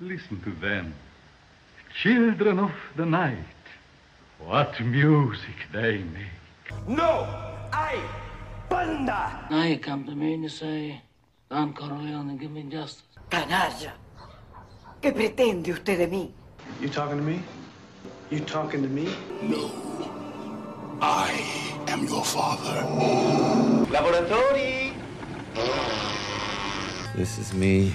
Listen to them. Children of the night. What music they make. No I, banda. Now you come to me to say, Don Corleone, give me justice. Canalla. ¿Qué pretende usted de mí? You talking to me? You talking to me? No. I am your father. Laboratori. This is me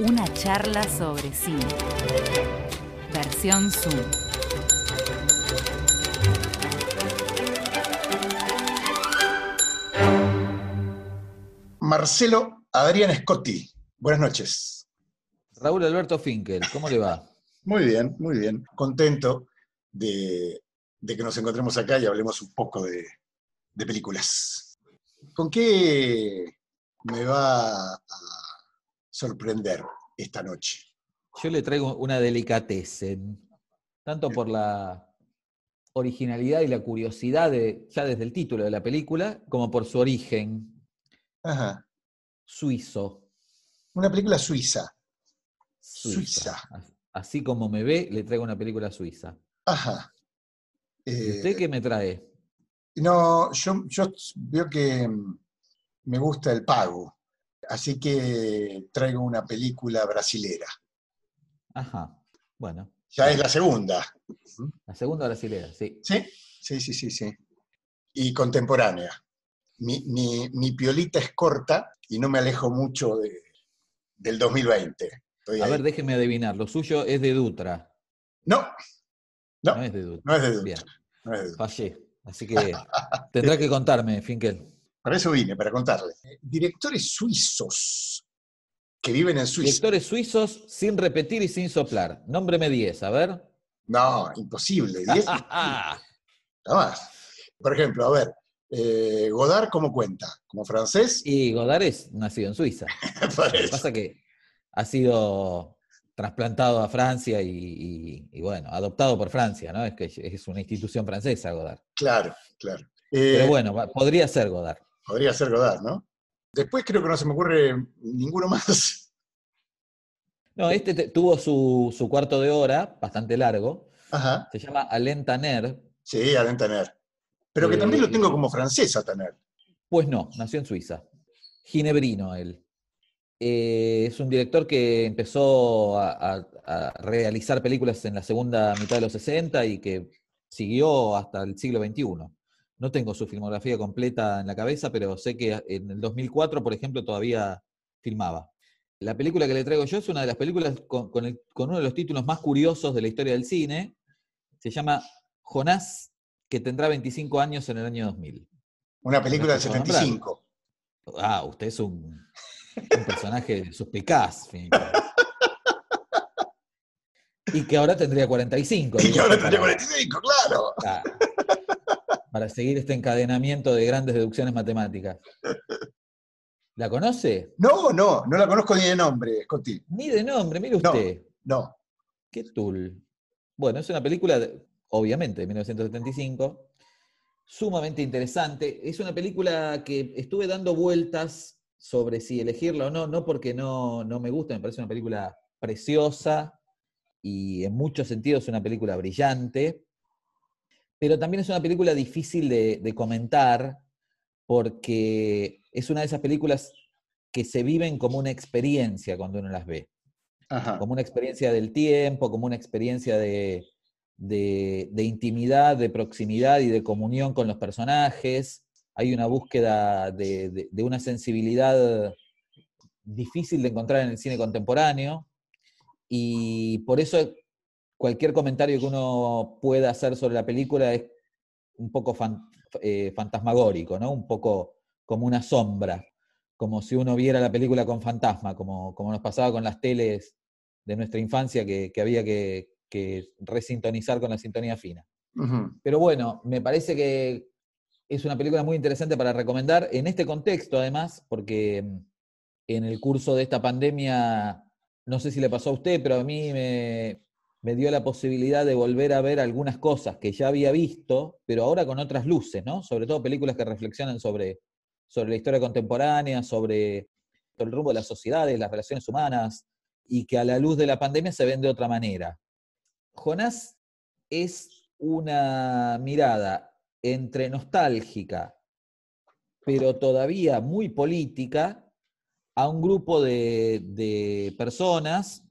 Una charla sobre cine. Versión Zoom. Marcelo Adrián Scotti. Buenas noches. Raúl Alberto Finkel, ¿cómo le va? Muy bien, muy bien. Contento de, de que nos encontremos acá y hablemos un poco de, de películas. ¿Con qué me va a sorprender esta noche? Yo le traigo una delicatessen, tanto por la originalidad y la curiosidad de, ya desde el título de la película, como por su origen Ajá. suizo. Una película suiza. Suiza. Así como me ve, le traigo una película suiza. Ajá. ¿Y Eh, usted qué me trae? No, yo, yo veo que mm, me gusta el pago, así que traigo una película brasilera. Ajá, bueno. Ya es la segunda. La segunda brasilera, sí. Sí, sí, sí, sí, sí. Y contemporánea. Mi, mi- mi piolita es corta y no me alejo mucho de- del 2020. Estoy A ahí. ver, déjeme adivinar. Lo suyo es de Dutra. No, no, No es de Dutra. no es de Dutra. Bien, no es de Dutra. fallé. Así que tendrá que contarme, Finkel. Para eso vine, para contarle. Directores suizos que viven en Suiza. Directores suizos sin repetir y sin soplar. Nómbreme 10, a ver. No, imposible. diez, nada más. Por ejemplo, a ver, eh, Godard, ¿cómo cuenta? ¿Como francés? Y Godard es nacido en Suiza. Lo que pasa que ha sido trasplantado a Francia y, y- y, bueno, adoptado por Francia, ¿no? Es que es una institución francesa, Godard. Claro, claro. Pero Eh, bueno, podría ser Godard. Podría ser Godard, ¿no? Después creo que no se me ocurre ninguno más. No, este te- tuvo su, su cuarto de hora, bastante largo. Ajá. Se llama Alain Tanner. Sí, Alain Taner. Pero que Eh, también lo tengo como francés a Taner. Pues no, nació en Suiza. Ginebrino él. Eh, es un director que empezó a, a- a realizar películas en la segunda mitad de los 60 y que siguió hasta el siglo XXI. No tengo su filmografía completa en la cabeza, pero sé que en el 2004, por ejemplo, todavía filmaba. La película que le traigo yo es una de las películas con, con el- con uno de los títulos más curiosos de la historia del cine. Se llama Jonás, que tendrá 25 años en el año 2000. Una película del escuchado nombrar. 75. Ah, usted es un, un personaje suspicaz. Y que ahora tendría 45. Y que ahora tendría para- 45, claro. para- Para seguir este encadenamiento de grandes deducciones matemáticas. ¿La conoce? No, no, no la conozco ni de nombre, Scotty. Ni de nombre, mire No. usted. No. ¿Qué tul? Bueno, es una película, de- obviamente, de 1975, sumamente interesante. Es una película que estuve dando vueltas sobre si elegirla o no, no porque no, no me gusta, me parece una película preciosa y en muchos sentidos una película brillante, pero también es una película difícil de, de comentar porque es una de esas películas que se viven como una experiencia cuando uno las ve Ajá. como una experiencia del tiempo, como una experiencia de, de- de intimidad, de proximidad y de comunión con los personajes. Hay una búsqueda de, de- de una sensibilidad difícil de encontrar en el cine contemporáneo y por eso cualquier comentario que uno pueda hacer sobre la película es un poco fan- eh, fantasmagórico, ¿no? Un poco como una sombra, como si uno viera la película con fantasma, como, como nos pasaba con las teles de nuestra infancia que, había que, resintonizar con la sintonía fina. Pero bueno, me parece que es una película muy interesante para recomendar en este contexto, además, porque mm, en el curso de esta pandemia, no sé si le pasó a usted, pero a mí me, me dio la posibilidad de volver a ver algunas cosas que ya había visto, pero ahora con otras luces, ¿no? Sobre todo películas que reflexionan sobre, sobre la historia contemporánea, sobre el rumbo de las sociedades, las relaciones humanas, y que a la luz de la pandemia se ven de otra manera. Jonás es una mirada entre nostálgica, pero todavía muy política, a un grupo de, personas,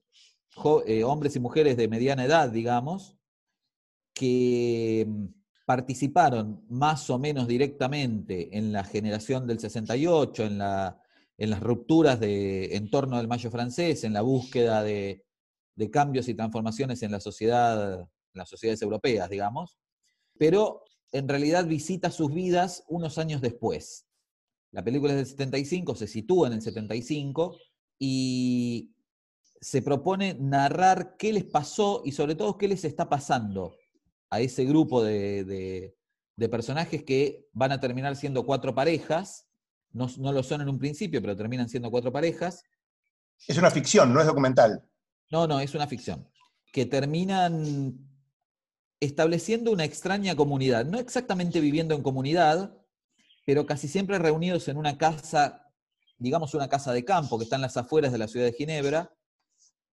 eh, hombres y mujeres de mediana edad, digamos, que mm, participaron más o menos directamente en la generación del 68, en, la, en las rupturas en torno al Mayo francés, en la búsqueda de, de cambios y transformaciones en la sociedad, en las sociedades europeas, digamos, pero en realidad visita sus vidas unos años después. La película es del 75, se sitúa en el 75 y se propone narrar qué les pasó y sobre todo qué les está pasando a ese grupo de, personajes que van a terminar siendo cuatro parejas. No, no, lo son en un principio, pero terminan siendo cuatro parejas. Es una ficción, no es documental. No, no, es una ficción. Que terminan estableciendo una extraña comunidad, no exactamente viviendo en comunidad, pero casi siempre reunidos en una casa, digamos una casa de campo que está en las afueras de la ciudad de Ginebra,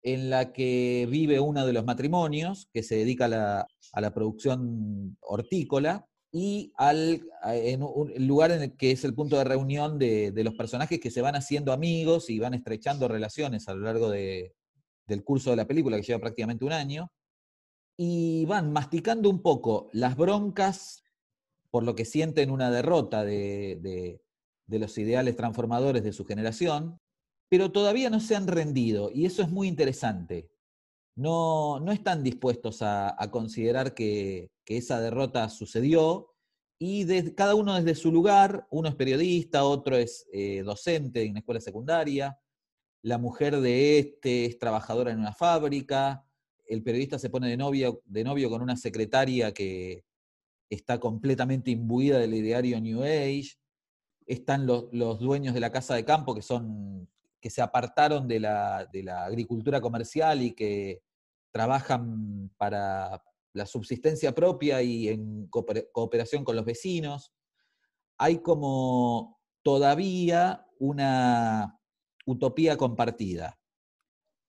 en la que vive uno de los matrimonios que se dedica a la, producción hortícola y al, en un lugar en el que es el punto de reunión de, los personajes que se van haciendo amigos y van estrechando relaciones a lo largo del curso de la película, que lleva prácticamente un año y van masticando un poco las broncas por lo que sienten una derrota de, los ideales transformadores de su generación, pero todavía no se han rendido y eso es muy interesante. No, no están dispuestos a, considerar que, esa derrota sucedió y cada uno desde su lugar, uno es periodista, otro es eh, docente en una escuela secundaria, la mujer de este es trabajadora en una fábrica, el periodista se pone de novio, de novio con una secretaria que está completamente imbuida del ideario New Age. Están los, dueños de la casa de campo que son que se apartaron de la, agricultura comercial y que trabajan para la subsistencia propia y en cooperación con los vecinos. Hay como todavía una utopía compartida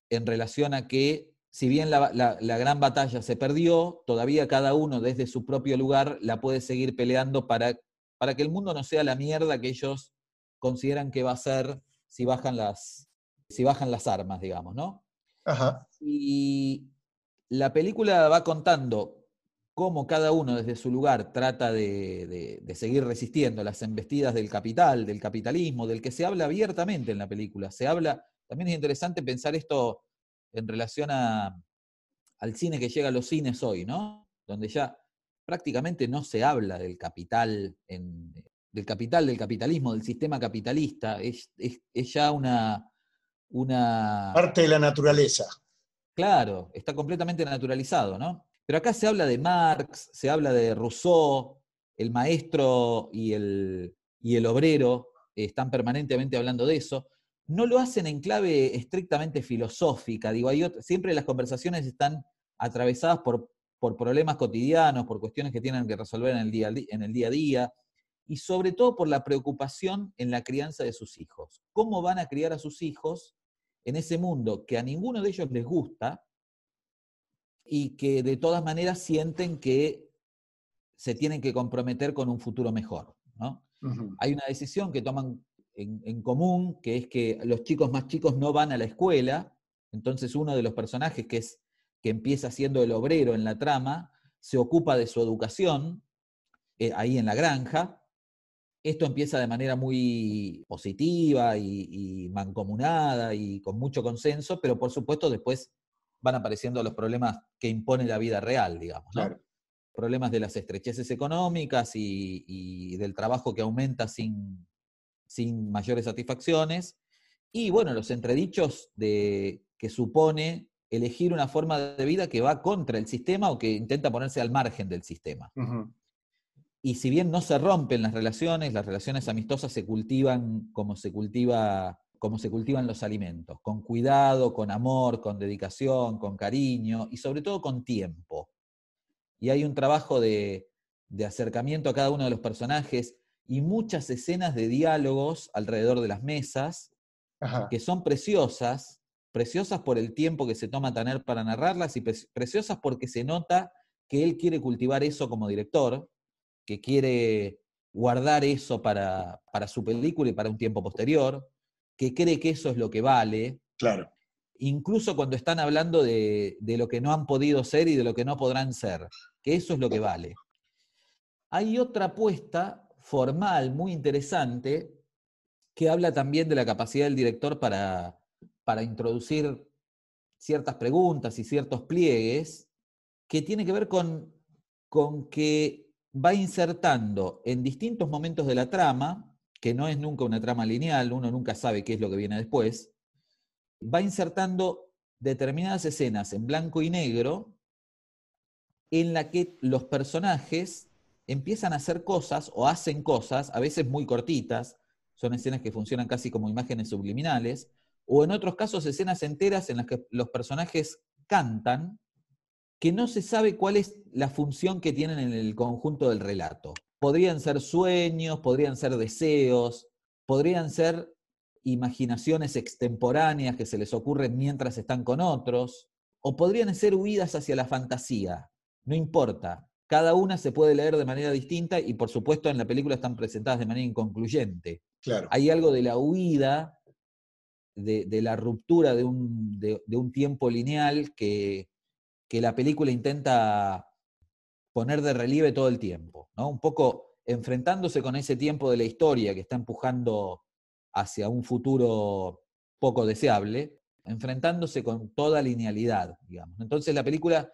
en relación a que si bien la, gran batalla se perdió, todavía cada uno desde su propio lugar la puede seguir peleando para, para que el mundo no sea la mierda que ellos consideran que va a ser si bajan las, si bajan las armas, digamos, ¿no? Ajá. Y la película va contando cómo cada uno desde su lugar trata de, de, seguir resistiendo las embestidas del capital, del capitalismo, del que se habla abiertamente en la película. Se habla, también es interesante pensar esto en relación al cine que llega a los cines hoy, ¿no? Donde ya prácticamente no se habla del capital, del capital, del capitalismo, del sistema capitalista, es, ya una, una... Parte de la naturaleza. Claro, está completamente naturalizado, ¿no? Pero acá se habla de Marx, se habla de Rousseau, el maestro y el, y el obrero están permanentemente hablando de eso no lo hacen en clave estrictamente filosófica. Digo, siempre las conversaciones están atravesadas por, por, problemas cotidianos, por cuestiones que tienen que resolver en el, día, en el día a día, y sobre todo por la preocupación en la crianza de sus hijos. ¿Cómo van a criar a sus hijos en ese mundo que a ninguno de ellos les gusta y que de todas maneras sienten que se tienen que comprometer con un futuro mejor? ¿no? Hay una decisión que toman en, común, que es que los chicos más chicos no van a la escuela, entonces uno de los personajes que, es, que empieza siendo el obrero en la trama, se ocupa de su educación eh, ahí en la granja. Esto empieza de manera muy positiva y, mancomunada y con mucho consenso, pero por supuesto después van apareciendo los problemas que impone la vida real, digamos. Problemas de las estrecheces económicas y del trabajo que aumenta sin, sin mayores satisfacciones. Y bueno, los entredichos de, que supone elegir una forma de vida que va contra el sistema o que intenta ponerse al margen del sistema. Y si bien no se rompen las relaciones, las relaciones amistosas se cultivan como se cultiva como se cultivan los alimentos, con cuidado, con amor, con dedicación, con cariño y sobre todo con tiempo. Y hay un trabajo de, de acercamiento a cada uno de los personajes y muchas escenas de diálogos alrededor de las mesas que son preciosas, preciosas por el tiempo que se toma tener para narrarlas y preciosas porque se nota que él quiere cultivar eso como director, que quiere guardar eso para, para su película y para un tiempo posterior, que cree que eso es lo que vale. Claro. Incluso cuando están hablando de, de lo que no han podido ser y de lo que no podrán ser, que eso es lo que vale. Hay otra apuesta formal muy interesante que habla también de la capacidad del director para, para introducir ciertas preguntas y ciertos pliegues, que tiene que ver con, con que va insertando en distintos momentos de la trama, que no es nunca una trama lineal, uno nunca sabe qué es lo que viene después, va insertando determinadas escenas en blanco y negro en la que los personajes empiezan a hacer cosas o hacen cosas, a veces muy cortitas, son escenas que funcionan casi como imágenes subliminales, o en otros casos escenas enteras en las que los personajes cantan, que no se sabe cuál es la función que tienen en el conjunto del relato. Podrían ser sueños, podrían ser deseos, podrían ser imaginaciones extemporáneas que se les ocurren mientras están con otros, o podrían ser huidas hacia la fantasía. No importa, cada una se puede leer de manera distinta y por supuesto en la película están presentadas de manera inconcluyente. Claro. Hay algo de la huida, de, la ruptura de un, un tiempo lineal que, que, la película intenta poner de relieve todo el tiempo, ¿no? Un poco enfrentándose con ese tiempo de la historia que está empujando hacia un futuro poco deseable, enfrentándose con toda linealidad, digamos. Entonces la película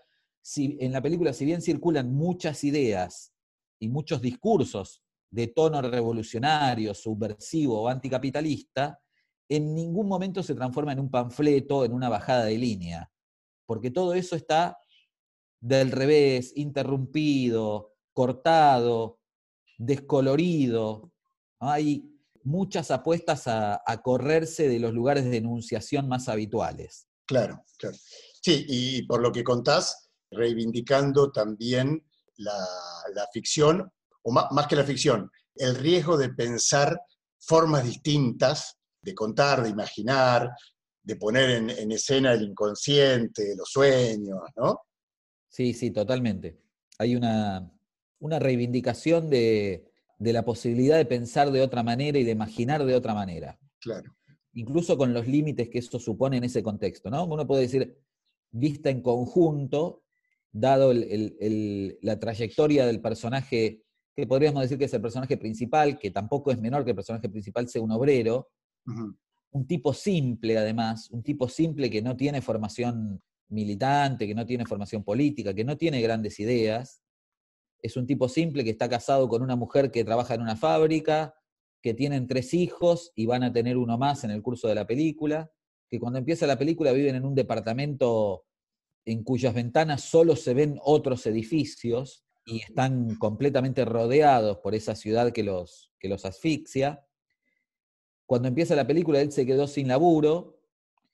en la película, si bien circulan muchas ideas y muchos discursos de tono revolucionario, subversivo o anticapitalista, en ningún momento se transforma en un panfleto, en una bajada de línea, porque todo eso está del revés, interrumpido, cortado, descolorido. Hay muchas apuestas a, correrse de los lugares de enunciación más habituales. Claro, claro. Sí, y por lo que contás, reivindicando también la, ficción, o más, que la ficción, el riesgo de pensar formas distintas de contar, de imaginar, de poner en, escena el inconsciente, los sueños, ¿no? Sí, sí, totalmente. Hay una, reivindicación de, de, la posibilidad de pensar de otra manera y de imaginar de otra manera. Claro. Incluso con los límites que eso supone en ese contexto, ¿no? Uno puede decir, vista en conjunto, dado la trayectoria del personaje, que podríamos decir que es el personaje principal, que tampoco es menor que el personaje principal sea un obrero, un tipo simple además, un tipo simple que no tiene formación militante, que no tiene formación política, que no tiene grandes ideas, es un tipo simple que está casado con una mujer que trabaja en una fábrica, que tienen tres hijos y van a tener uno más en el curso de la película, que cuando empieza la película viven en un departamento en cuyas ventanas solo se ven otros edificios y están completamente rodeados por esa ciudad que los, que los asfixia. Cuando empieza la película, él se quedó sin laburo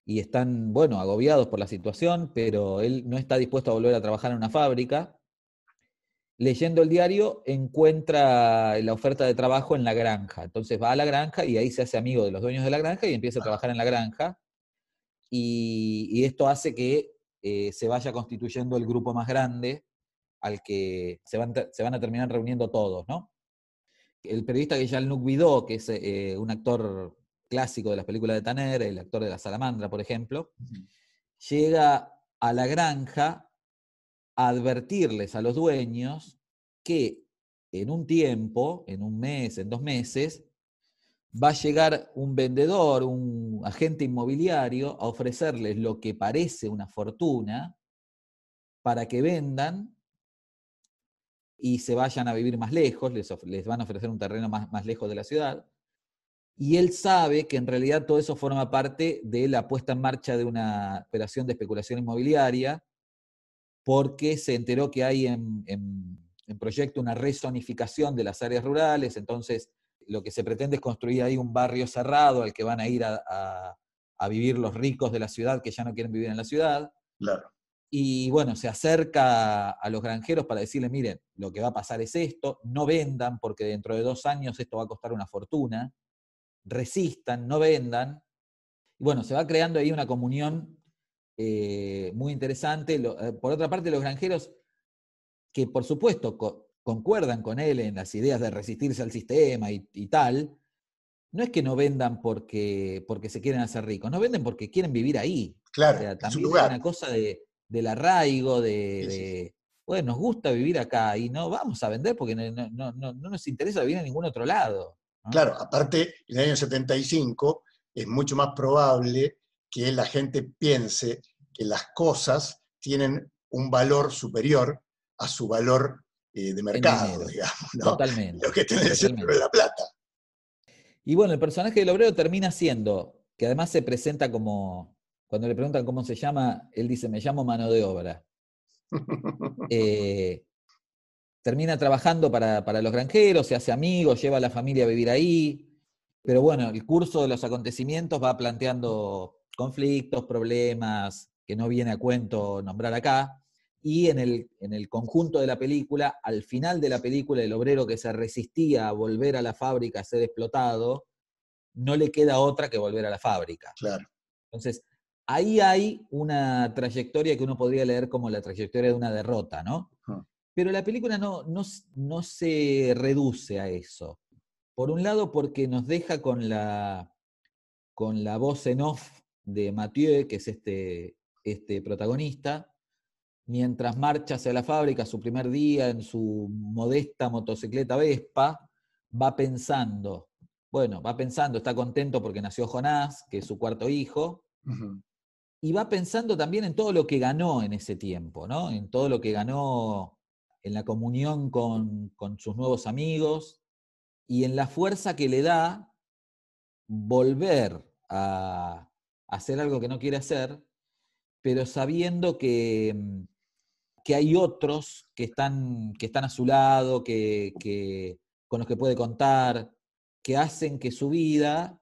y están, bueno, agobiados por la situación, pero él no está dispuesto a volver a trabajar en una fábrica. Leyendo el diario, encuentra la oferta de trabajo en la granja. Entonces va a la granja y ahí se hace amigo de los dueños de la granja y empieza a trabajar en la granja. Y, y esto hace que eh, se vaya constituyendo el grupo más grande al que se van, se van a terminar reuniendo todos, ¿no? El periodista que Jean-Luc Vidot, que es eh, un actor clásico de las películas de Tanner, el actor de La Salamandra, por ejemplo, llega a la granja a advertirles a los dueños que en un tiempo, en un mes, en dos meses, va a llegar un vendedor, un agente inmobiliario, a ofrecerles lo que parece una fortuna para que vendan y se vayan a vivir más lejos, les, van a ofrecer un terreno más, más lejos de la ciudad, Y él sabe que en realidad todo eso forma parte de la puesta en marcha de una operación de especulación inmobiliaria, porque se enteró que hay en, proyecto una rezonificación de las áreas rurales, entonces lo que se pretende es construir ahí un barrio cerrado al que van a ir a, a vivir los ricos de la ciudad que ya no quieren vivir en la ciudad. Claro. Y bueno, se acerca a los granjeros para decirle, miren, lo que va a pasar es esto, no vendan porque dentro de dos años esto va a costar una fortuna, resistan, no vendan. Y bueno, se va creando ahí una comunión eh, muy interesante. Eh, por otra parte, los granjeros, que por supuesto concuerdan con él en las ideas de resistirse al sistema y, tal, no es que no vendan porque, porque se quieren hacer ricos, no venden porque quieren vivir ahí. Claro, o sea, también es una cosa de, del arraigo, de, bueno, nos gusta vivir acá y no vamos a vender porque no, nos interesa vivir en ningún otro lado. Claro, aparte, en el año 75 es mucho más probable que la gente piense que las cosas tienen un valor superior a su valor eh, de mercado, digamos. Totalmente. Lo que tiene el centro de la plata. Y bueno, el personaje del obrero termina siendo, que además se presenta como, cuando le preguntan cómo se llama, él dice, me llamo mano de obra. Eh, termina trabajando para, los granjeros, se hace amigo, lleva a la familia a vivir ahí. Pero bueno, el curso de los acontecimientos va planteando conflictos, problemas, que no viene a cuento nombrar acá. Y en el, en el conjunto de la película, al final de la película, el obrero que se resistía a volver a la fábrica a ser explotado, no le queda otra que volver a la fábrica. Claro. Entonces, ahí hay una trayectoria que uno podría leer como la trayectoria de una derrota, ¿no? Pero la película no, no, se reduce a eso. Por un lado, porque nos deja con la, con la voz en off de Mathieu, que es este, este protagonista, mientras marcha hacia la fábrica su primer día en su modesta motocicleta Vespa, va pensando, bueno, va pensando, está contento porque nació Jonás, que es su cuarto hijo, y va pensando también en todo lo que ganó en ese tiempo, ¿no? En todo lo que ganó en la comunión con, sus nuevos amigos y en la fuerza que le da volver a, hacer algo que no quiere hacer, pero sabiendo que, que hay otros que están, que están a su lado, que, con los que puede contar, que hacen que su vida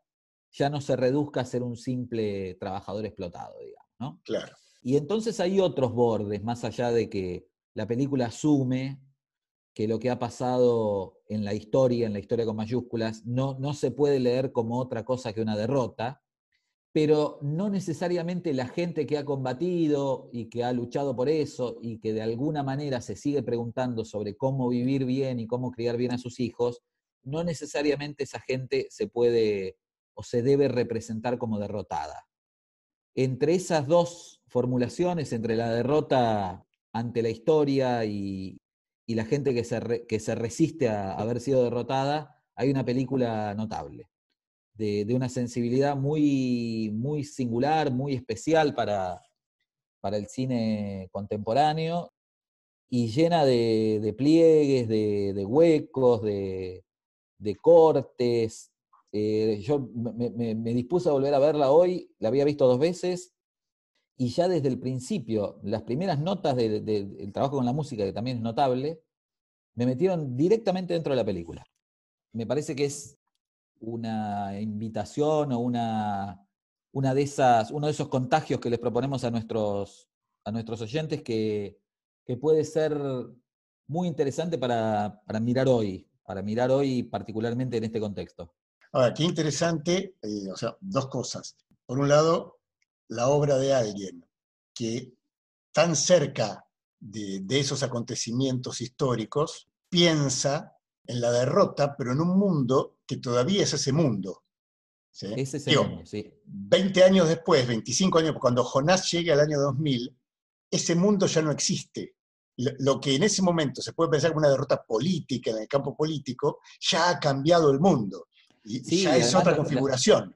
ya no se reduzca a ser un simple trabajador explotado, digamos, ¿no? Claro. Y entonces hay otros bordes, más allá de que la película asume que lo que ha pasado en la historia, en la historia con mayúsculas, no, no se puede leer como otra cosa que una derrota, pero no necesariamente la gente que ha combatido y que ha luchado por eso y que de alguna manera se sigue preguntando sobre cómo vivir bien y cómo criar bien a sus hijos, no necesariamente esa gente se puede se debe representar como derrotada. Entre esas dos formulaciones, entre la derrota ante la historia y, la gente que se, que se resiste a, haber sido derrotada, hay una película notable, de, una sensibilidad muy, muy singular, muy especial para, para el cine contemporáneo y llena de, pliegues, de, huecos, de, cortes, eh, yo me, dispuse a volver a verla hoy, la había visto dos veces, y ya desde el principio, las primeras notas del trabajo con la música, que también es notable, me metieron directamente dentro de la película. Me parece que es una invitación o una, una de esas, uno de esos contagios que les proponemos a nuestros, a nuestros oyentes que, puede ser muy interesante para, para mirar hoy, para mirar hoy particularmente en este contexto. Ahora, qué interesante, eh, o sea, dos cosas. Por un lado, la obra de alguien que tan cerca de, esos acontecimientos históricos piensa en la derrota, pero en un mundo que todavía es ese mundo. ¿sí? Es ese mundo, sí. 20 años después, 25 años, cuando Jonás llegue al año 2000, ese mundo ya no existe. Lo que en ese momento se puede pensar como una derrota política en el campo político, ya ha cambiado el mundo. Y ya es otra configuración.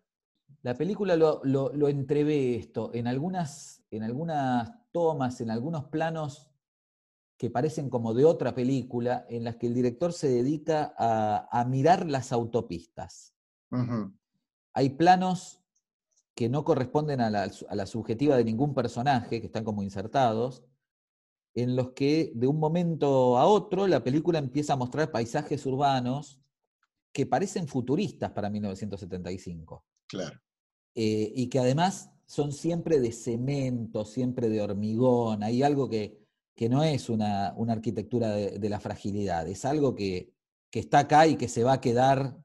La, película lo, lo, entrevé esto en algunas, en algunas tomas, en algunos planos que parecen como de otra película, en las que el director se dedica a, mirar las autopistas. hay planos que no corresponden a la, a la subjetiva de ningún personaje, que están como insertados, en los que de un momento a otro la película empieza a mostrar paisajes urbanos que parecen futuristas para 1975. Claro. Eh, y que además son siempre de cemento, siempre de hormigón. Hay algo que, que no es una, una arquitectura de, de, la fragilidad, es algo que, que, está acá y que se va a quedar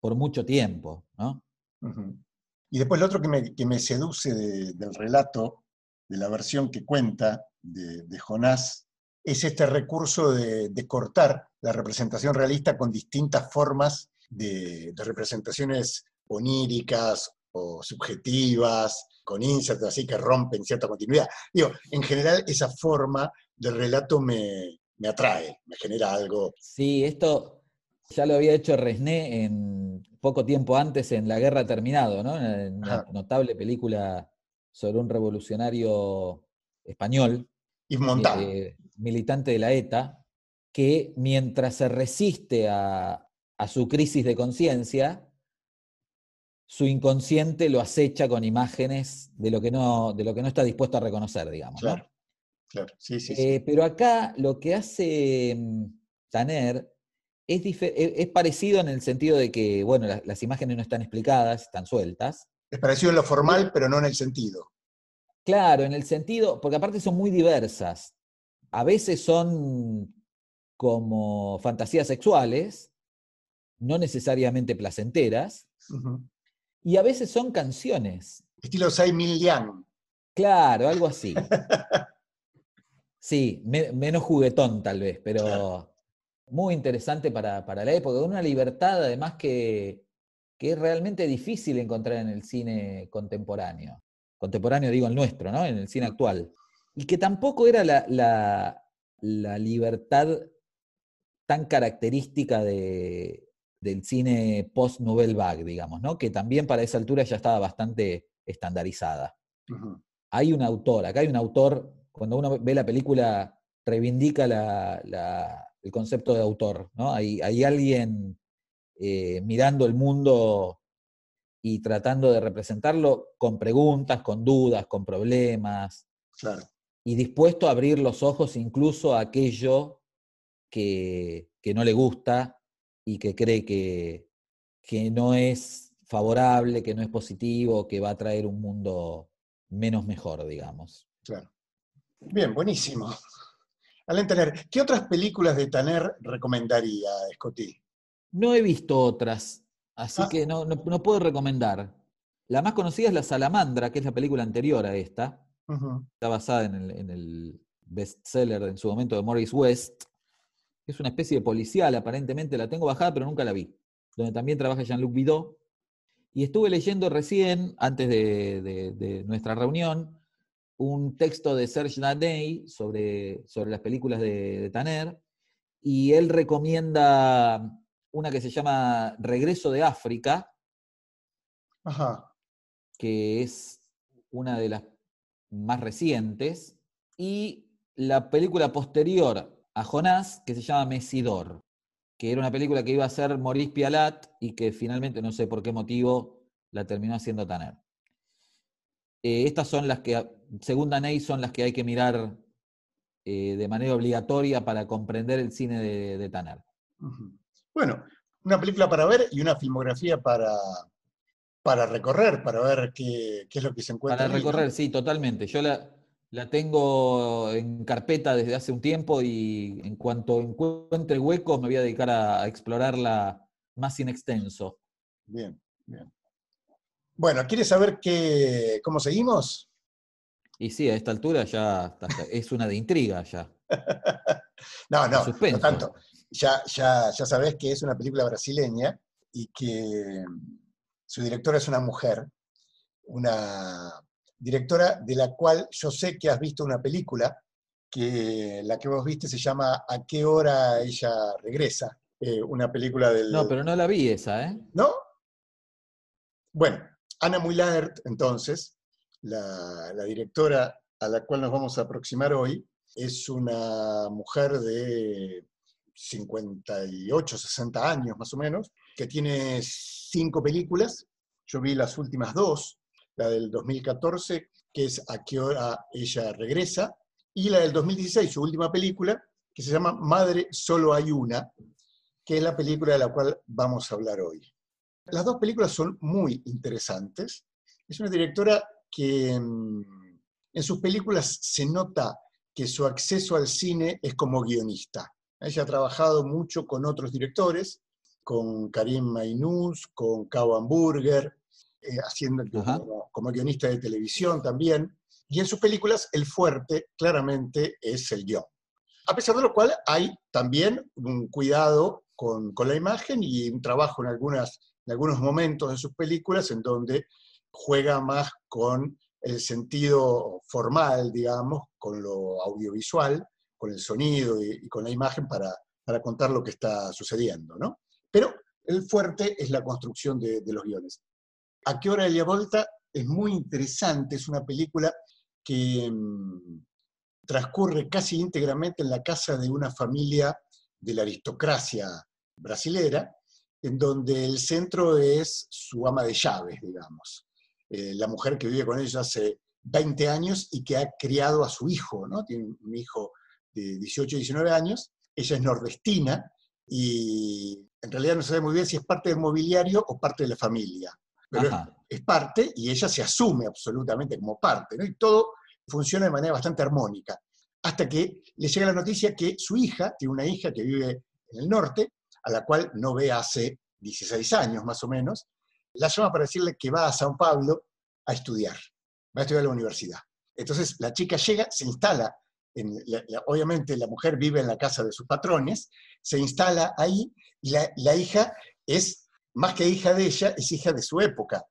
por mucho tiempo. ¿no? Uh -huh. Y después lo otro que me, que me seduce de, del relato, de la versión que cuenta de, de Jonás, es este recurso de, de, cortar la representación realista con distintas formas de, de representaciones oníricas o subjetivas, con insertos así que rompen cierta continuidad. Digo, en general esa forma de relato me, me atrae, me genera algo. Sí, esto ya lo había hecho Resné en poco tiempo antes en La Guerra Terminado, ¿no? En una Ajá. notable película sobre un revolucionario español, eh, militante de la ETA, que mientras se resiste a, a su crisis de conciencia, su inconsciente lo acecha con imágenes de lo que no, de lo que no está dispuesto a reconocer, digamos. Claro, ¿no? claro, sí, sí, eh, sí. Pero acá lo que hace mm, Tanner es, es, parecido en el sentido de que, bueno, las, las, imágenes no están explicadas, están sueltas. Es parecido en lo formal, pero no en el sentido. Claro, en el sentido, porque aparte son muy diversas. A veces son como fantasías sexuales, no necesariamente placenteras, uh -huh. y a veces son canciones. Estilo Sai Min Liang. Claro, algo así. sí, me, menos juguetón tal vez, pero claro. muy interesante para, para, la época, una libertad además que, que es realmente difícil encontrar en el cine contemporáneo. Contemporáneo digo el nuestro, ¿no? En el cine actual. Y que tampoco era la, la, la libertad tan característica de, del cine post-Nouvelle Vague, digamos, ¿no? que también para esa altura ya estaba bastante estandarizada. Uh -huh. Hay un autor, acá hay un autor, cuando uno ve la película, reivindica la, la, el concepto de autor, ¿no? Hay, hay alguien eh, mirando el mundo y tratando de representarlo con preguntas, con dudas, con problemas. Claro. Y dispuesto a abrir los ojos incluso a aquello que, que no le gusta y que cree que, que no es favorable, que no es positivo, que va a traer un mundo menos mejor, digamos. Claro. Bien, buenísimo. Alain Tanner, ¿qué otras películas de Tanner recomendaría, Scotty? No he visto otras, así ah. que no, no, no, puedo recomendar. La más conocida es La Salamandra, que es la película anterior a esta. Uh -huh. Está basada en el, en el bestseller en su momento de Morris West. Es una especie de policial, aparentemente la tengo bajada, pero nunca la vi. Donde también trabaja Jean-Luc Bidot. Y estuve leyendo recién, antes de, de, de, nuestra reunión, un texto de Serge Daney sobre, sobre las películas de, de Tanner. Y él recomienda una que se llama Regreso de África, Ajá. que es una de las más recientes, y la película posterior a Jonás, que se llama Mesidor, que era una película que iba a ser Maurice Pialat y que finalmente, no sé por qué motivo, la terminó haciendo Tanner. Eh, estas son las que, según Daney, son las que hay que mirar eh, de manera obligatoria para comprender el cine de, de Tanner. Uh -huh. Bueno, una película para ver y una filmografía para, para recorrer, para ver qué, qué es lo que se encuentra. Para recorrer, sí, totalmente. Yo la, la tengo en carpeta desde hace un tiempo y en cuanto encuentre huecos me voy a dedicar a, explorarla más in extenso. Bien, bien. Bueno, ¿quieres saber qué, cómo seguimos? Y sí, a esta altura ya es una de intriga ya. no, no, no tanto ya, ya, ya sabés que es una película brasileña y que su directora es una mujer, una directora de la cual yo sé que has visto una película, que la que vos viste se llama ¿A qué hora ella regresa? Eh, una película del... No, pero no la vi esa, ¿eh? ¿No? Bueno, Ana Muilert, entonces, la, la directora a la cual nos vamos a aproximar hoy, es una mujer de 58, 60 años más o menos, que tiene cinco películas. Yo vi las últimas dos, la del 2014, que es A qué hora ella regresa, y la del 2016, su última película, que se llama Madre solo hay una, que es la película de la cual vamos a hablar hoy. Las dos películas son muy interesantes. Es una directora que mm, en sus películas se nota que su acceso al cine es como guionista. Ella ha trabajado mucho con otros directores, con Karim Mainuz, con Cao Hamburger, eh, haciendo como, como, guionista de televisión también. Y en sus películas el fuerte claramente es el guion. A pesar de lo cual hay también un cuidado con, con la imagen y un trabajo en, algunas, en algunos momentos de sus películas en donde juega más con el sentido formal, digamos, con lo audiovisual, con el sonido y, con la imagen para, para, contar lo que está sucediendo, ¿no? Pero el fuerte es la construcción de, de los guiones. ¿A qué hora ella volta? Es muy interesante, es una película que mmm, transcurre casi íntegramente en la casa de una familia de la aristocracia brasilera, en donde el centro es su ama de llaves, digamos. Eh, la mujer que vive con ellos hace 20 años y que ha criado a su hijo, ¿no? Tiene un hijo de 18, 19 años. Ella es nordestina y en realidad no se sabe muy bien si es parte del mobiliario o parte de la familia. Pero es, es, parte y ella se asume absolutamente como parte, ¿no? Y todo funciona de manera bastante armónica. Hasta que le llega la noticia que su hija, tiene una hija que vive en el norte, a la cual no ve hace 16 años más o menos, la llama para decirle que va a San Pablo a estudiar, va a estudiar a la universidad. Entonces la chica llega, se instala, en la, la, obviamente la mujer vive en la casa de sus patrones, se instala ahí y la, la, hija es, más que hija de ella, es hija de su época,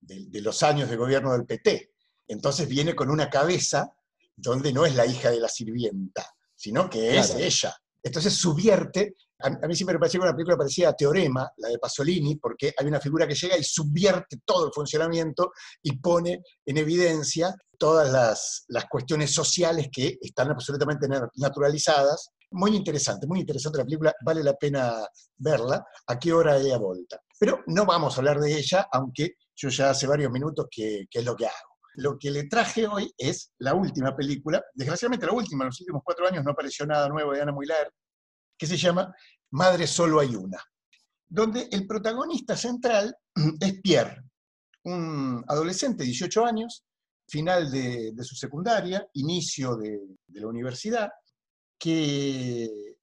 de, de los años de gobierno del PT. Entonces viene con una cabeza donde no es la hija de la sirvienta, sino que es claro. ella. Entonces subvierte, a, a, mí siempre me pareció que una película parecía a Teorema, la de Pasolini, porque hay una figura que llega y subvierte todo el funcionamiento y pone en evidencia todas las, las cuestiones sociales que están absolutamente naturalizadas. Muy interesante, muy interesante la película, vale la pena verla. ¿A qué hora ella volta? Pero no vamos a hablar de ella, aunque yo ya hace varios minutos que, que es lo que hago. Lo que le traje hoy es la última película, desgraciadamente la última, en los últimos cuatro años no apareció nada nuevo de Ana Muyler, que se llama Madre solo hay una, donde el protagonista central es Pierre, un adolescente de 18 años, final de, de su secundaria, inicio de, de, la universidad, que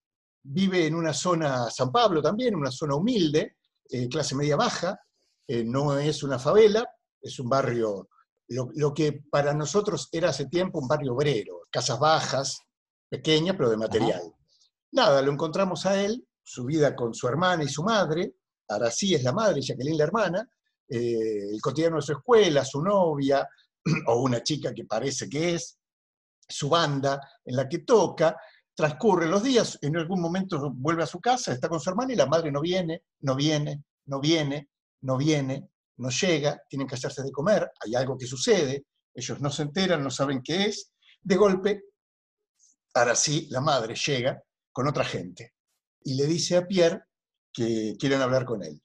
vive en una zona, San Pablo también, una zona humilde, eh, clase media baja, eh, no es una favela, es un barrio lo, lo, que para nosotros era hace tiempo un barrio obrero, casas bajas, pequeñas, pero de material. Ajá. Nada, lo encontramos a él, su vida con su hermana y su madre, Arací es la madre, Jacqueline la hermana, eh, el cotidiano de su escuela, su novia, o una chica que parece que es, su banda en la que toca, transcurren los días, en algún momento vuelve a su casa, está con su hermana y la madre no viene, no viene, no viene, no viene, no llega, tienen que hacerse de comer, hay algo que sucede, ellos no se enteran, no saben qué es, de golpe, ahora sí, la madre llega con otra gente y le dice a Pierre que quieren hablar con él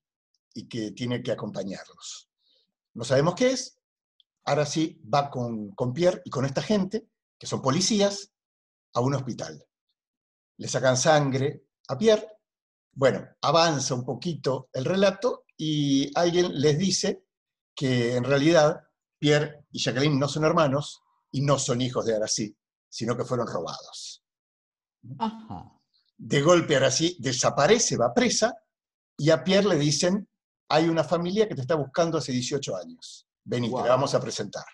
y que tiene que acompañarlos. No sabemos qué es, ahora sí va con, con Pierre y con esta gente, que son policías, a un hospital. Le sacan sangre a Pierre, bueno, avanza un poquito el relato y alguien les dice que en realidad Pierre y Jacqueline no son hermanos y no son hijos de Arací, sino que fueron robados. Ajá. De golpe Arací desaparece, va presa, y a Pierre le dicen, hay una familia que te está buscando hace 18 años, ven y wow. te la vamos a presentar.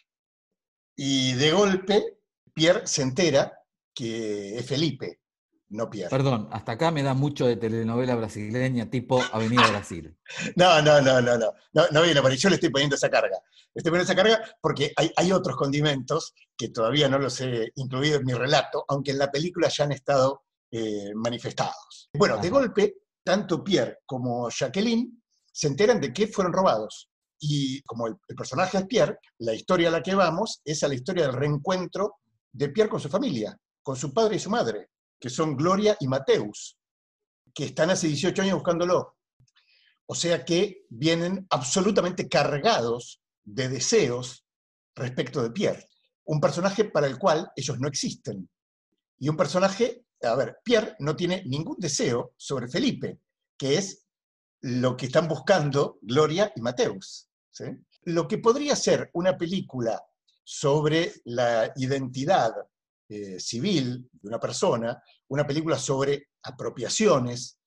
Y de golpe Pierre se entera que es Felipe, no Pierre. Perdón, hasta acá me da mucho de telenovela brasileña tipo Avenida Brasil. no, no, no, no, no, no, no viene por ahí. Yo le estoy poniendo esa carga. Le estoy poniendo esa carga porque hay, hay, otros condimentos que todavía no los he incluido en mi relato, aunque en la película ya han estado eh, manifestados. Bueno, Ajá. de golpe, tanto Pierre como Jacqueline se enteran de que fueron robados. Y como el, el personaje es Pierre, la historia a la que vamos es a la historia del reencuentro de Pierre con su familia, con su padre y su madre que son Gloria y Mateus, que están hace 18 años buscándolo. O sea que vienen absolutamente cargados de deseos respecto de Pierre. Un personaje para el cual ellos no existen. Y un personaje, a ver, Pierre no tiene ningún deseo sobre Felipe, que es lo que están buscando Gloria y Mateus. Lo que podría ser una película sobre la identidad eh, civil de una persona, una película sobre apropiaciones,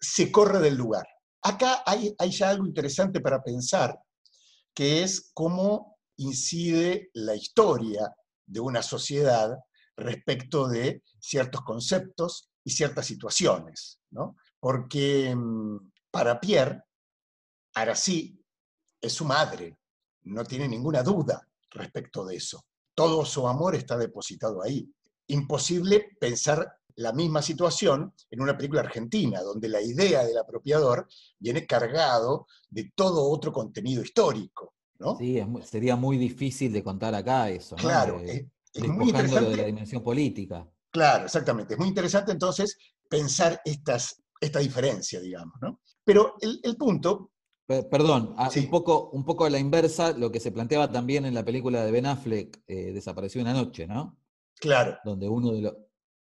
se corre del lugar. Acá hay, hay ya algo interesante para pensar, que es cómo incide la historia de una sociedad respecto de ciertos conceptos y ciertas situaciones, ¿no? Porque mm, para Pierre, Arací es su madre, no tiene ninguna duda respecto de eso. Todo su amor está depositado ahí. Imposible pensar la misma situación en una película argentina, donde la idea del apropiador viene cargado de todo otro contenido histórico. ¿no? Sí, sería muy difícil de contar acá eso. ¿no? Claro, de, es, muy interesante. de la dimensión política. Claro, exactamente. Es muy interesante entonces pensar estas, esta diferencia, digamos. ¿no? Pero el, el punto Perdón, sí. un, poco, un poco a la inversa, lo que se planteaba también en la película de Ben Affleck, eh, Desapareció una noche, ¿no? Claro. Donde uno de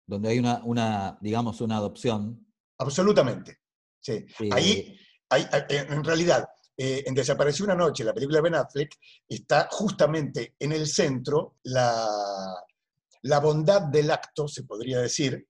donde hay una, una, digamos, una adopción. Absolutamente. Sí. Eh, Ahí, hay, en realidad, eh, en Desapareció una noche, la película de Ben Affleck, está justamente en el centro la, la bondad del acto, se podría decir,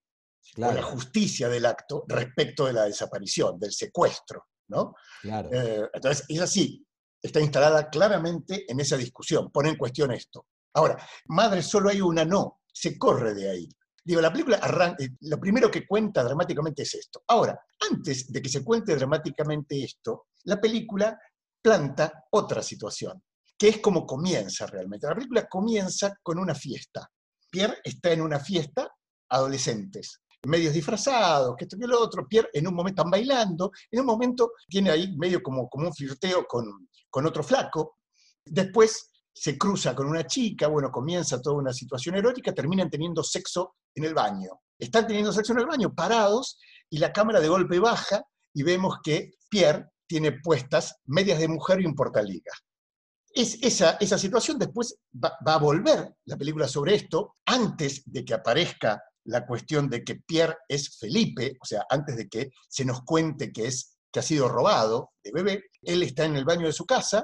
claro. o la justicia del acto respecto de la desaparición, del secuestro. ¿No? Claro. Eh, entonces, es así, está instalada claramente en esa discusión, pone en cuestión esto. Ahora, madre, solo hay una no, se corre de ahí. Digo, la película arranca, lo primero que cuenta dramáticamente es esto. Ahora, antes de que se cuente dramáticamente esto, la película planta otra situación, que es como comienza realmente. La película comienza con una fiesta. Pierre está en una fiesta, adolescentes, medios disfrazados, que esto que lo otro, Pierre en un momento están bailando, en un momento tiene ahí medio como, como un flirteo con, con otro flaco, después se cruza con una chica, bueno, comienza toda una situación erótica, terminan teniendo sexo en el baño. Están teniendo sexo en el baño, parados, y la cámara de golpe baja y vemos que Pierre tiene puestas medias de mujer y un portaliga. Es esa, esa situación después va, va, a volver la película sobre esto, antes de que aparezca la cuestión de que Pierre es Felipe, o sea, antes de que se nos cuente que, es, que ha sido robado de bebé, él está en el baño de su casa,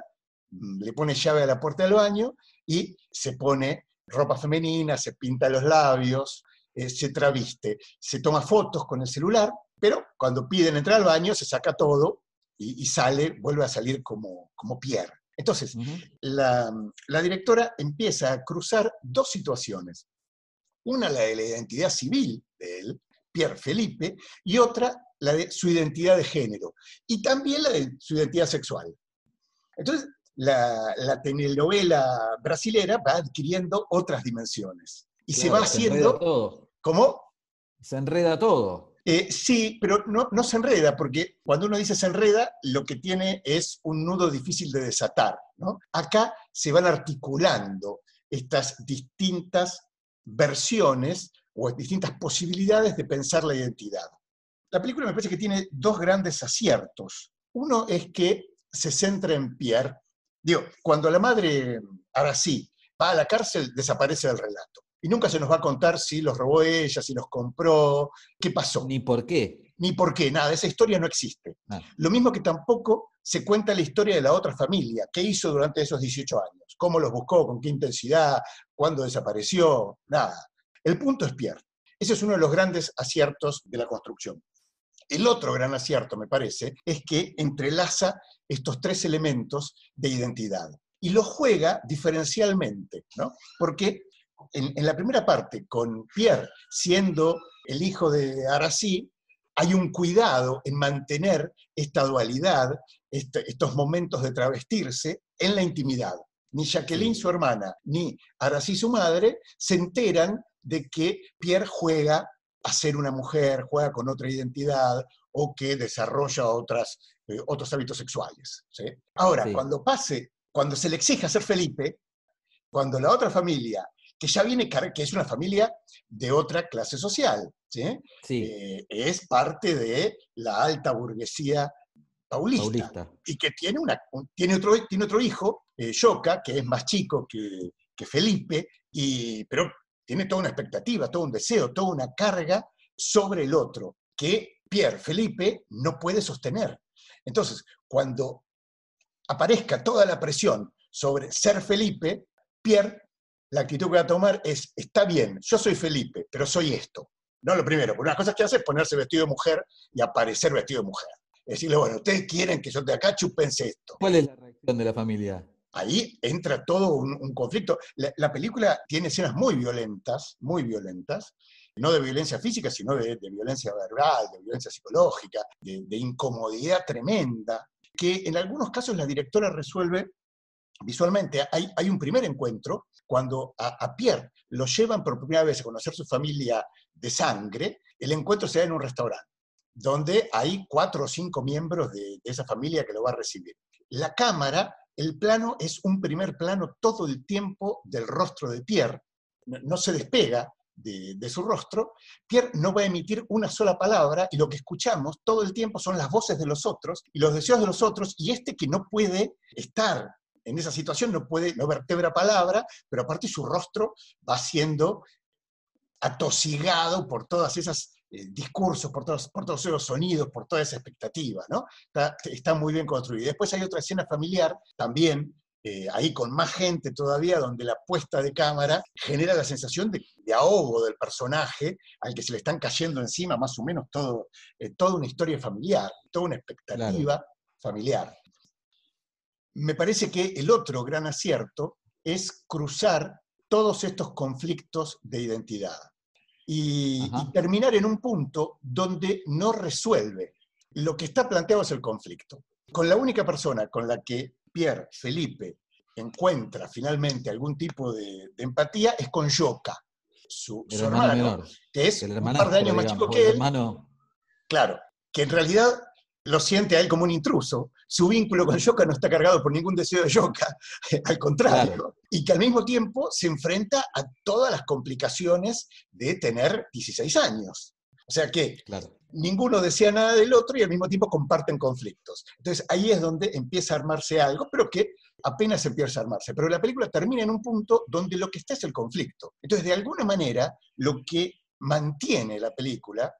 mm, le pone llave a la puerta del baño y se pone ropa femenina, se pinta los labios, eh, se traviste, se toma fotos con el celular, pero cuando piden entrar al baño se saca todo y, y sale, vuelve a salir como, como Pierre. Entonces, uh -huh. la, la directora empieza a cruzar dos situaciones. Una la de la identidad civil de él, Pierre Felipe, y otra la de su identidad de género, y también la de su identidad sexual. Entonces, la, la telenovela brasilera va adquiriendo otras dimensiones. Y claro, se va haciendo... Se todo. ¿Cómo? Se enreda todo. Eh, sí, pero no, no se enreda, porque cuando uno dice se enreda, lo que tiene es un nudo difícil de desatar. ¿no? Acá se van articulando estas distintas versiones o distintas posibilidades de pensar la identidad. La película me parece que tiene dos grandes aciertos. Uno es que se centra en Pierre. Digo, cuando la madre, ahora sí, va a la cárcel, desaparece del relato. Y nunca se nos va a contar si los robó ella, si los compró, qué pasó. Ni por qué. Ni por qué, nada, esa historia no existe. Ah. Lo mismo que tampoco se cuenta la historia de la otra familia, qué hizo durante esos 18 años, cómo los buscó, con qué intensidad, cuándo desapareció, nada. El punto es Pierre. Ese es uno de los grandes aciertos de la construcción. El otro gran acierto, me parece, es que entrelaza estos tres elementos de identidad y los juega diferencialmente, ¿no? Porque en, la primera parte, con Pierre siendo el hijo de Arací, hay un cuidado en mantener esta dualidad, este, estos momentos de travestirse en la intimidad. Ni Jacqueline, su hermana, ni Arací, su madre, se enteran de que Pierre juega a ser una mujer, juega con otra identidad o que desarrolla otras, eh, otros hábitos sexuales. ¿sí? Ahora, sí. cuando pase, cuando se le exige ser Felipe, cuando la otra familia que ya viene, que es una familia de otra clase social, ¿sí? sí. Eh, es parte de la alta burguesía paulista, Paulista. y que tiene, una, un- tiene, otro, tiene otro hijo, eh, Yoka, que es más chico que, que Felipe, y, pero tiene toda una expectativa, todo un deseo, toda una carga sobre el otro, que Pierre Felipe no puede sostener. Entonces, cuando aparezca toda la presión sobre ser Felipe, Pierre, la actitud que va a tomar es, está bien, yo soy Felipe, pero soy esto. No lo primero, porque una cosa que hace es ponerse vestido de mujer y aparecer vestido de mujer. Decirle, bueno, ustedes quieren que yo de acá chúpense esto. ¿Cuál es la reacción de la familia? Ahí entra todo un, un conflicto. La, la película tiene escenas muy violentas, muy violentas, no de violencia física, sino de, de violencia verbal, de violencia psicológica, de, de incomodidad tremenda, que en algunos casos la directora resuelve visualmente. Hay, hay un primer encuentro cuando a, a Pierre lo llevan por primera vez a conocer su familia de sangre, el encuentro se da en un restaurante, donde hay cuatro o cinco miembros de, esa familia que lo va a recibir. La cámara, el plano es un primer plano todo el tiempo del rostro de Pierre, no, se despega de, de, su rostro, Pierre no va a emitir una sola palabra y lo que escuchamos todo el tiempo son las voces de los otros y los deseos de los otros y este que no puede estar en esa situación, no puede, no vertebra palabra, pero aparte su rostro va siendo atosigado por todas esas eh, discursos, por todos, por todos esos sonidos, por toda esa expectativa, ¿no? Está, está muy bien construido. Después hay otra escena familiar, también, eh, ahí con más gente todavía, donde la puesta de cámara genera la sensación de, de, ahogo del personaje al que se le están cayendo encima más o menos todo, eh, toda una historia familiar, toda una expectativa claro. familiar. Me parece que el otro gran acierto es cruzar todos estos conflictos de identidad y, y, terminar en un punto donde no resuelve. Lo que está planteado es el conflicto. Con la única persona con la que Pierre Felipe encuentra finalmente algún tipo de, de empatía es con Yoka, su, su hermano, hermano que es un par de años más chico que él. Hermano... Claro, que en realidad lo siente a él como un intruso. Su vínculo con Yoka no está cargado por ningún deseo de Yoka, al contrario. Claro. Y que al mismo tiempo se enfrenta a todas las complicaciones de tener 16 años. O sea que claro. ninguno desea nada del otro y al mismo tiempo comparten conflictos. Entonces ahí es donde empieza a armarse algo, pero que apenas empieza a armarse. Pero la película termina en un punto donde lo que está es el conflicto. Entonces, de alguna manera, lo que mantiene la película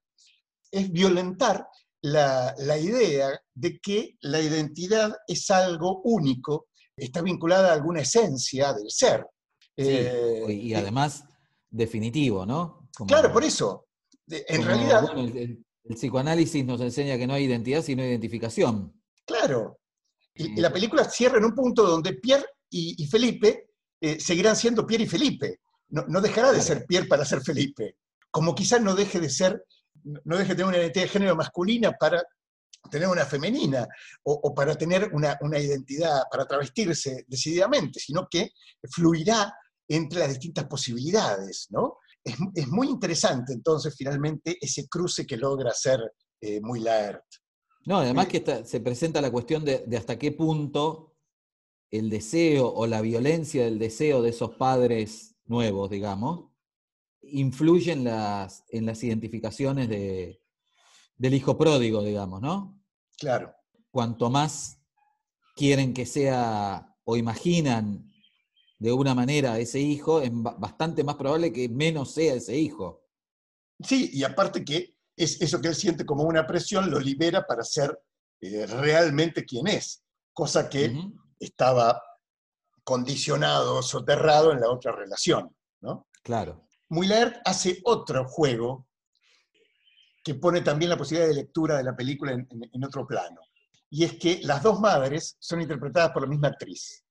es violentar la, la, idea de que la identidad es algo único, está vinculada a alguna esencia del ser. Sí, eh, y además definitivo, ¿no? Como, claro, por eso. En como, realidad... Bueno, el, el, el, psicoanálisis nos enseña que no hay identidad sino identificación. Claro. Y, la película cierra en un punto donde Pierre y, y Felipe eh, seguirán siendo Pierre y Felipe. No, no dejará de ser Pierre para ser Felipe. Como quizás no deje de ser no deje de tener una identidad de género masculina para tener una femenina o, o para tener una, una, identidad, para travestirse decididamente, sino que fluirá entre las distintas posibilidades, ¿no? Es, es muy interesante entonces finalmente ese cruce que logra hacer eh, muy Laert. No, además que está, se presenta la cuestión de, de hasta qué punto el deseo o la violencia del deseo de esos padres nuevos, digamos, influye en las, en las identificaciones de, del hijo pródigo, digamos, ¿no? Claro. Cuanto más quieren que sea o imaginan de una manera ese hijo, es bastante más probable que menos sea ese hijo. Sí, y aparte que es eso que él siente como una presión lo libera para ser eh, realmente quien es, cosa que uh -huh. estaba condicionado, soterrado en la otra relación, ¿no? Claro. Muller hace otro juego que pone también la posibilidad de lectura de la película en, en, en, otro plano. Y es que las dos madres son interpretadas por la misma actriz.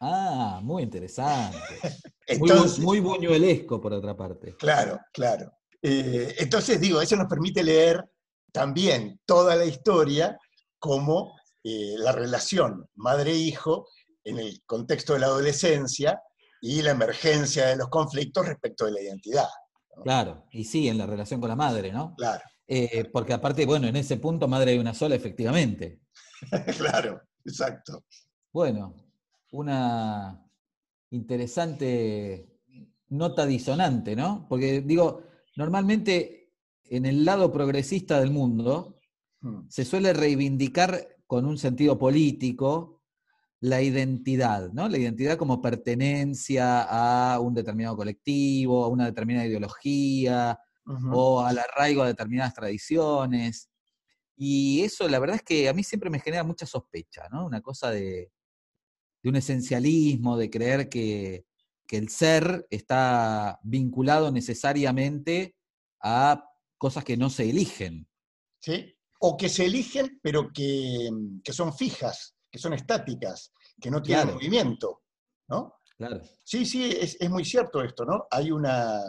Ah, muy interesante. entonces, muy, muy buñuelesco, por otra parte. Claro, claro. Eh, entonces, digo, eso nos permite leer también toda la historia como eh, la relación madre-hijo en el contexto de la adolescencia y la emergencia de los conflictos respecto de la identidad. ¿no? Claro, y sí, en la relación con la madre, ¿no? Claro. Eh, porque aparte, bueno, en ese punto madre hay una sola, efectivamente. claro, exacto. Bueno, una interesante nota disonante, ¿no? Porque digo, normalmente en el lado progresista del mundo, Hmm. se suele reivindicar con un sentido político la identidad, ¿no? La identidad como pertenencia a un determinado colectivo, a una determinada ideología, Ujú. o al arraigo a determinadas tradiciones. Y eso, la verdad es que a mí siempre me genera mucha sospecha, ¿no? Una cosa de, de un esencialismo, de creer que, que el ser está vinculado necesariamente a cosas que no se eligen. ¿sí? O que se eligen, pero que, que son fijas, que son estáticas, que no tienen Claro. movimiento, ¿no? Claro. Sí, sí, es, es muy cierto esto, ¿no? Hay una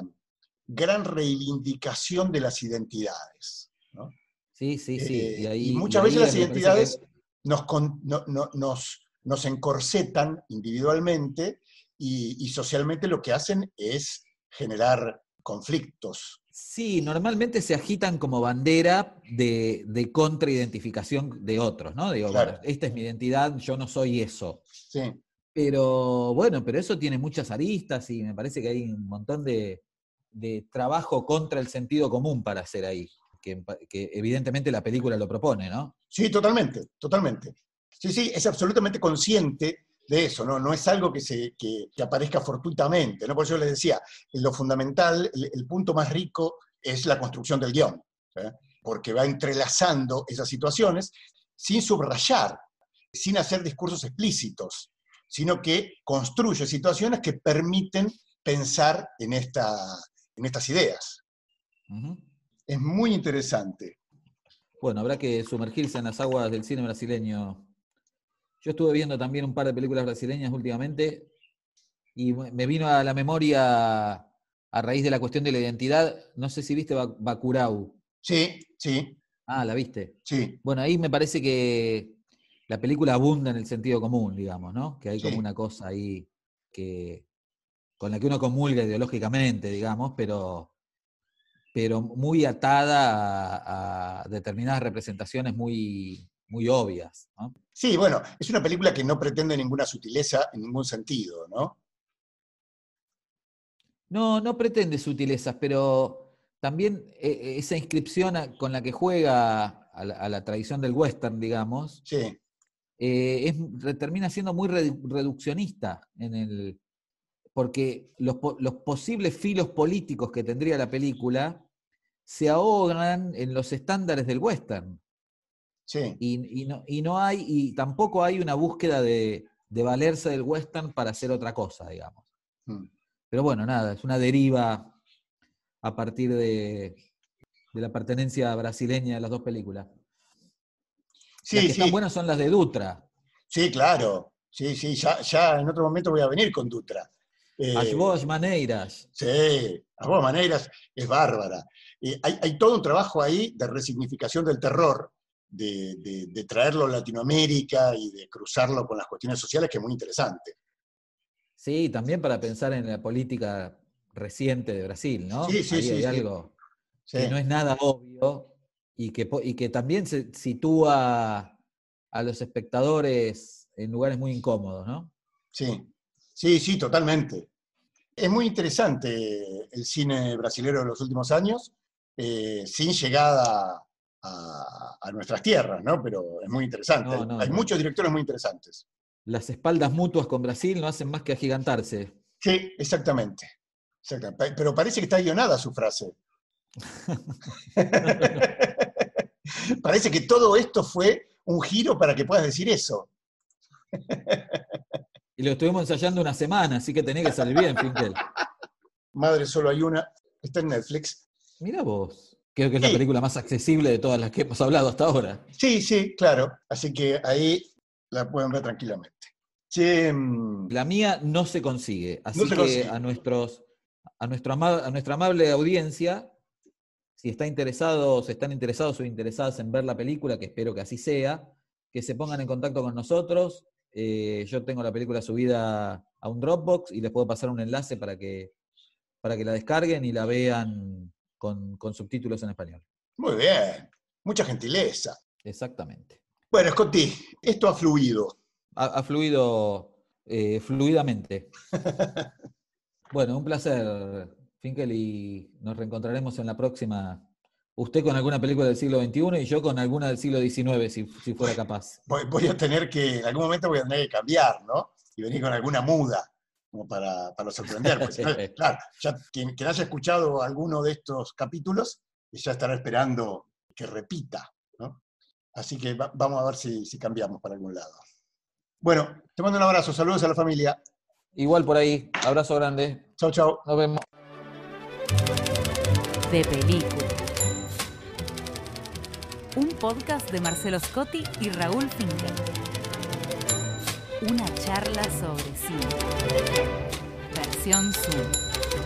gran reivindicación de las identidades, ¿no? Sí, sí, sí. Eh, y, ahí, y muchas y ahí veces las que- identidades nos, con- no- no- nos, nos encorsetan individualmente y, y socialmente lo que hacen es generar conflictos. Sí, normalmente se agitan como bandera de, de contraidentificación de otros, ¿no? Digo, Claro. bueno, esta es mi identidad, yo no soy eso. Sí, Pero bueno, pero eso tiene muchas aristas y me parece que hay un montón de, de trabajo contra el sentido común para hacer ahí, que, que evidentemente la película lo propone, ¿no? sí, totalmente, totalmente. Sí, sí, es absolutamente consciente de eso, ¿no? No es algo que, se, que, que aparezca fortuitamente, ¿no? Por eso les decía, lo fundamental, el, el punto más rico es la construcción del guion, ¿eh? porque va entrelazando esas situaciones sin subrayar, sin hacer discursos explícitos, sino que construye situaciones que permiten pensar en, esta, en estas ideas. Es muy interesante. Bueno, habrá que sumergirse en las aguas del cine brasileño. Yo estuve viendo también un par de películas brasileñas últimamente y me vino a la memoria a raíz de la cuestión de la identidad. No sé si viste Ba- Bacurau. Sí, sí, Ah, ¿la viste? sí. Bueno, ahí me parece que la película abunda en el sentido común, digamos, ¿no? Que hay Sí. como una cosa ahí que con la que uno comulga ideológicamente, digamos, pero, pero muy atada a, a determinadas representaciones muy, muy obvias, ¿no? Sí, bueno, es una película que no pretende ninguna sutileza en ningún sentido, ¿no? No, no pretende sutilezas, pero también eh, esa inscripción con la que juega a la, a la tradición del western, digamos, Sí, eh, es, termina siendo muy redu- reduccionista en el, porque los, los posibles filos políticos que tendría la película se ahogan en los estándares del western. Sí. Y, y no, y no hay, y tampoco hay una búsqueda de, de valerse del western para hacer otra cosa, digamos. Mm. Pero bueno, nada, es una deriva a partir de, de la pertenencia brasileña de las dos películas. Sí, las que sí, están buenas son las de Dutra. sí, claro. Sí, sí, ya, ya en otro momento voy a venir con Dutra. Eh, As vos maneiras. Sí, a vos maneras, es bárbara. Eh, hay, hay todo un trabajo ahí de resignificación del terror, de, de- de traerlo a Latinoamérica y de cruzarlo con las cuestiones sociales, que es muy interesante. Sí, también para pensar en la política reciente de Brasil, ¿no? Sí, sí, Ahí sí, hay sí. algo Sí, que no es nada obvio y que, y que también se sitúa a los espectadores en lugares muy incómodos, ¿no? sí, sí, sí, totalmente. Es muy interesante el cine brasilero de los últimos años, eh, sin llegada a, a nuestras tierras, ¿no? Pero es muy interesante. No, Hay- no, hay no. muchos directores muy interesantes. Las espaldas mutuas con Brasil no hacen más que agigantarse. Sí, exactamente. Exactamente. Pero parece que está guionada su frase. parece que todo esto fue un giro para que puedas decir eso. Y lo estuvimos ensayando una semana, así que tenía que salir bien, Finkel. Madre, solo hay una. Está en Netflix. Mira vos. Creo que es la película más accesible de todas las que hemos hablado hasta ahora. Sí, sí, claro. Así que ahí la pueden ver tranquilamente. Mm, La mía no se consigue. Así No se que consigue. a nuestros, a, nuestro ama- a nuestra amable audiencia, si está interesados, están interesados o interesadas en ver la película, que espero que así sea, que se pongan en contacto con nosotros. Eh, yo tengo la película subida a un Dropbox y les puedo pasar un enlace para que, para que la descarguen y la vean con, con subtítulos en español. muy bien. Mucha gentileza. Exactamente. Bueno, Scotty, esto ha fluido. Ha, ha fluido eh, fluidamente. Bueno, un placer, Finkel, y nos reencontraremos en la próxima Usted con alguna película del siglo XXI y yo con alguna del siglo XIX, si, si fuera capaz. Voy, voy a tener que, en algún momento voy a tener que cambiar, ¿no? Y venir con alguna muda, como para, para sorprender. no, claro, ya quien, quien haya escuchado alguno de estos capítulos, ya estará esperando que repita, ¿no? Así que va- vamos a ver si, si cambiamos para algún lado. Bueno, te mando un abrazo, saludos a la familia. Igual por ahí, abrazo grande. Chau, chau. Nos vemos. De película. Un podcast de Marcelo Scotti y Raúl Finkel. Una charla sobre cine. Versión Zoom.